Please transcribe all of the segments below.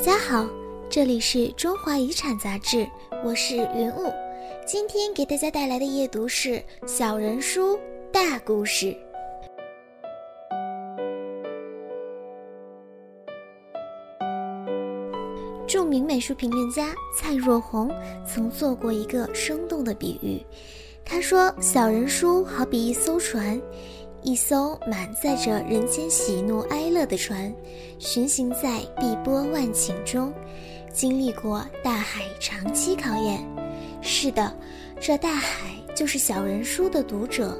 大家好，这里是中华遗产杂志，我是云雾。今天给大家带来的阅读是《小人书大故事》。著名美术评论家蔡若红曾做过一个生动的比喻，他说：“小人书好比一艘船。”一艘满载着人间喜怒哀乐的船，巡行在碧波万顷中，经历过大海长期考验。是的，这大海就是小人书的读者。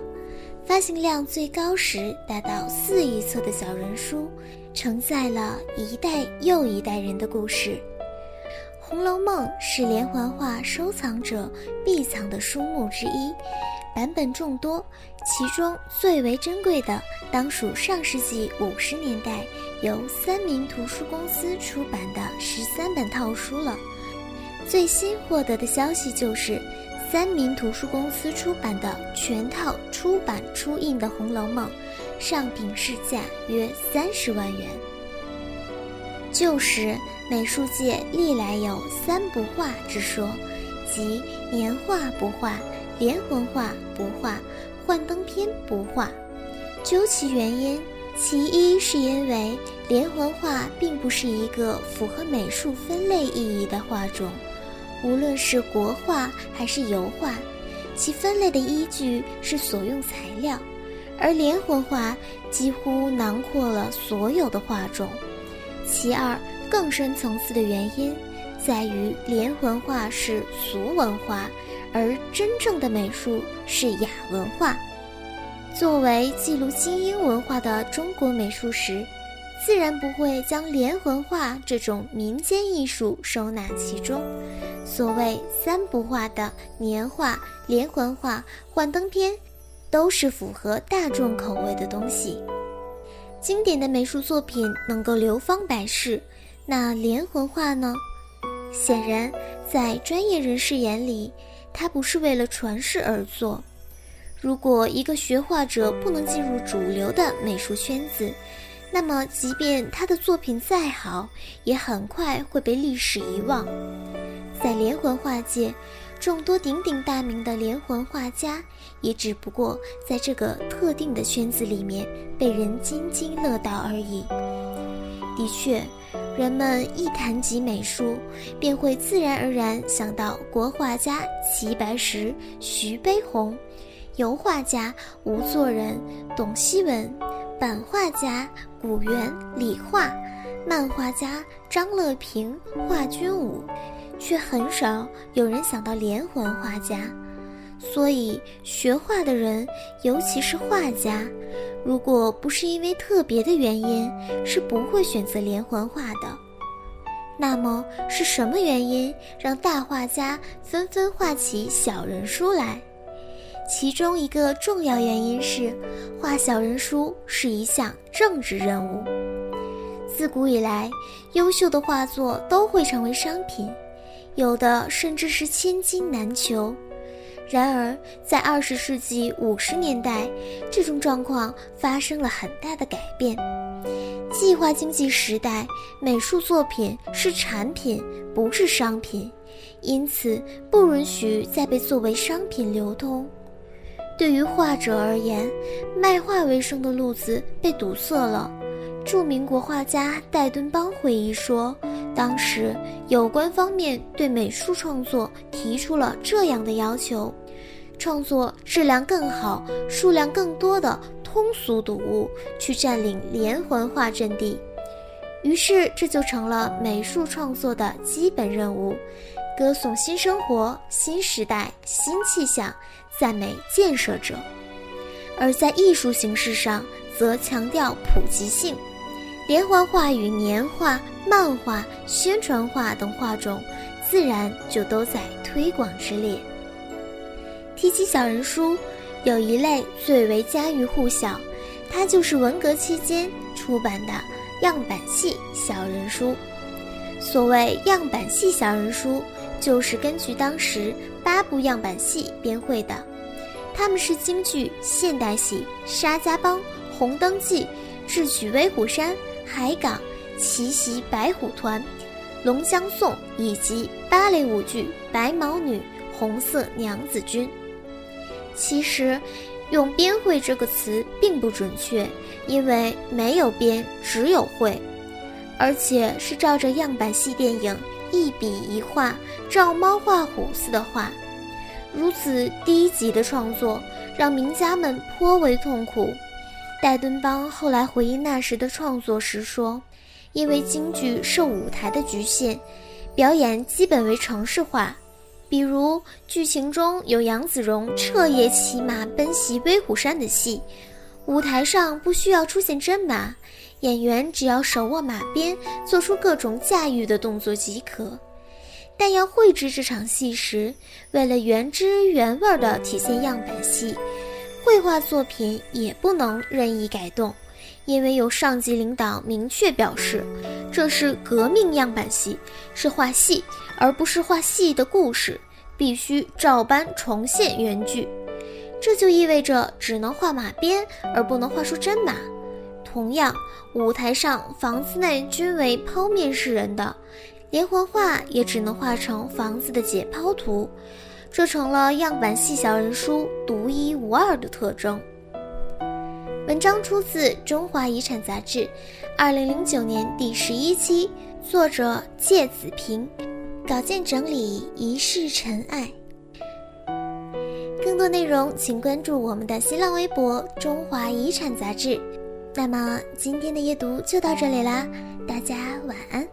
发行量最高时达到四亿册的小人书，承载了一代又一代人的故事。《红楼梦》是连环画收藏者必藏的书目之一。版本众多，其中最为珍贵的当属上世纪五十年代由三明图书公司出版的十三本套书了。最新获得的消息就是，三明图书公司出版的全套出版初印的《红楼梦》，上品市价约三十万元。旧时美术界历来有三不画之说，即年画不画。连环画不画，幻灯片不画。究其原因，其一是因为连环画并不是一个符合美术分类意义的画种，无论是国画还是油画，其分类的依据是所用材料，而连环画几乎囊括了所有的画种。其二，更深层次的原因。在于连环画是俗文化，而真正的美术是雅文化。作为记录精英文化的中国美术史，自然不会将连环画这种民间艺术收纳其中。所谓三不画的年画、连环画、幻灯片，都是符合大众口味的东西。经典的美术作品能够流芳百世，那连环画呢？显然，在专业人士眼里，它不是为了传世而做。如果一个学画者不能进入主流的美术圈子，那么即便他的作品再好，也很快会被历史遗忘。在连环画界，众多鼎鼎大名的连环画家，也只不过在这个特定的圈子里面被人津津乐道而已。的确。人们一谈及美术，便会自然而然想到国画家齐白石、徐悲鸿，油画家吴作人、董希文，版画家古元、李化，漫画家张乐平、华君武，却很少有人想到连环画家。所以，学画的人，尤其是画家，如果不是因为特别的原因，是不会选择连环画的。那么，是什么原因让大画家纷纷画起小人书来？其中一个重要原因是，画小人书是一项政治任务。自古以来，优秀的画作都会成为商品，有的甚至是千金难求。然而，在二十世纪五十年代，这种状况发生了很大的改变。计划经济时代，美术作品是产品，不是商品，因此不允许再被作为商品流通。对于画者而言，卖画为生的路子被堵塞了。著名国画家戴敦邦回忆说。当时有关方面对美术创作提出了这样的要求：创作质量更好、数量更多的通俗读物，去占领连环画阵地。于是这就成了美术创作的基本任务，歌颂新生活、新时代、新气象，赞美建设者；而在艺术形式上，则强调普及性。连环画与年画、漫画、宣传画等画种，自然就都在推广之列。提起小人书，有一类最为家喻户晓，它就是文革期间出版的样板戏小人书。所谓样板戏小人书，就是根据当时八部样板戏编绘的，它们是京剧、现代戏、沙家浜、红灯记、智取威虎山。海港、奇袭白虎团、龙江颂》以及芭蕾舞剧《白毛女》《红色娘子军》。其实，用“编绘”这个词并不准确，因为没有编，只有绘，而且是照着样板戏电影一笔一画，照猫画虎似的画。如此低级的创作，让名家们颇为痛苦。戴敦邦后来回忆那时的创作时说：“因为京剧受舞台的局限，表演基本为程式化。比如剧情中有杨子荣彻夜骑马奔袭威虎山的戏，舞台上不需要出现真马，演员只要手握马鞭，做出各种驾驭的动作即可。”但要绘制这场戏时，为了原汁原味地体现样板戏，绘画作品也不能任意改动，因为有上级领导明确表示，这是革命样板戏，是画戏，而不是画戏的故事，必须照搬重现原剧。这就意味着只能画马鞭，而不能画出真马。同样，舞台上房子内均为剖面示人的。连环画也只能画成房子的解剖图，这成了样板戏小人书独一无二的特征。文章出自《中华遗产》杂志，二零零九年第十一期，作者芥子平，稿件整理一世尘埃。更多内容请关注我们的新浪微博“中华遗产”杂志。那么今天的阅读就到这里啦，大家晚安。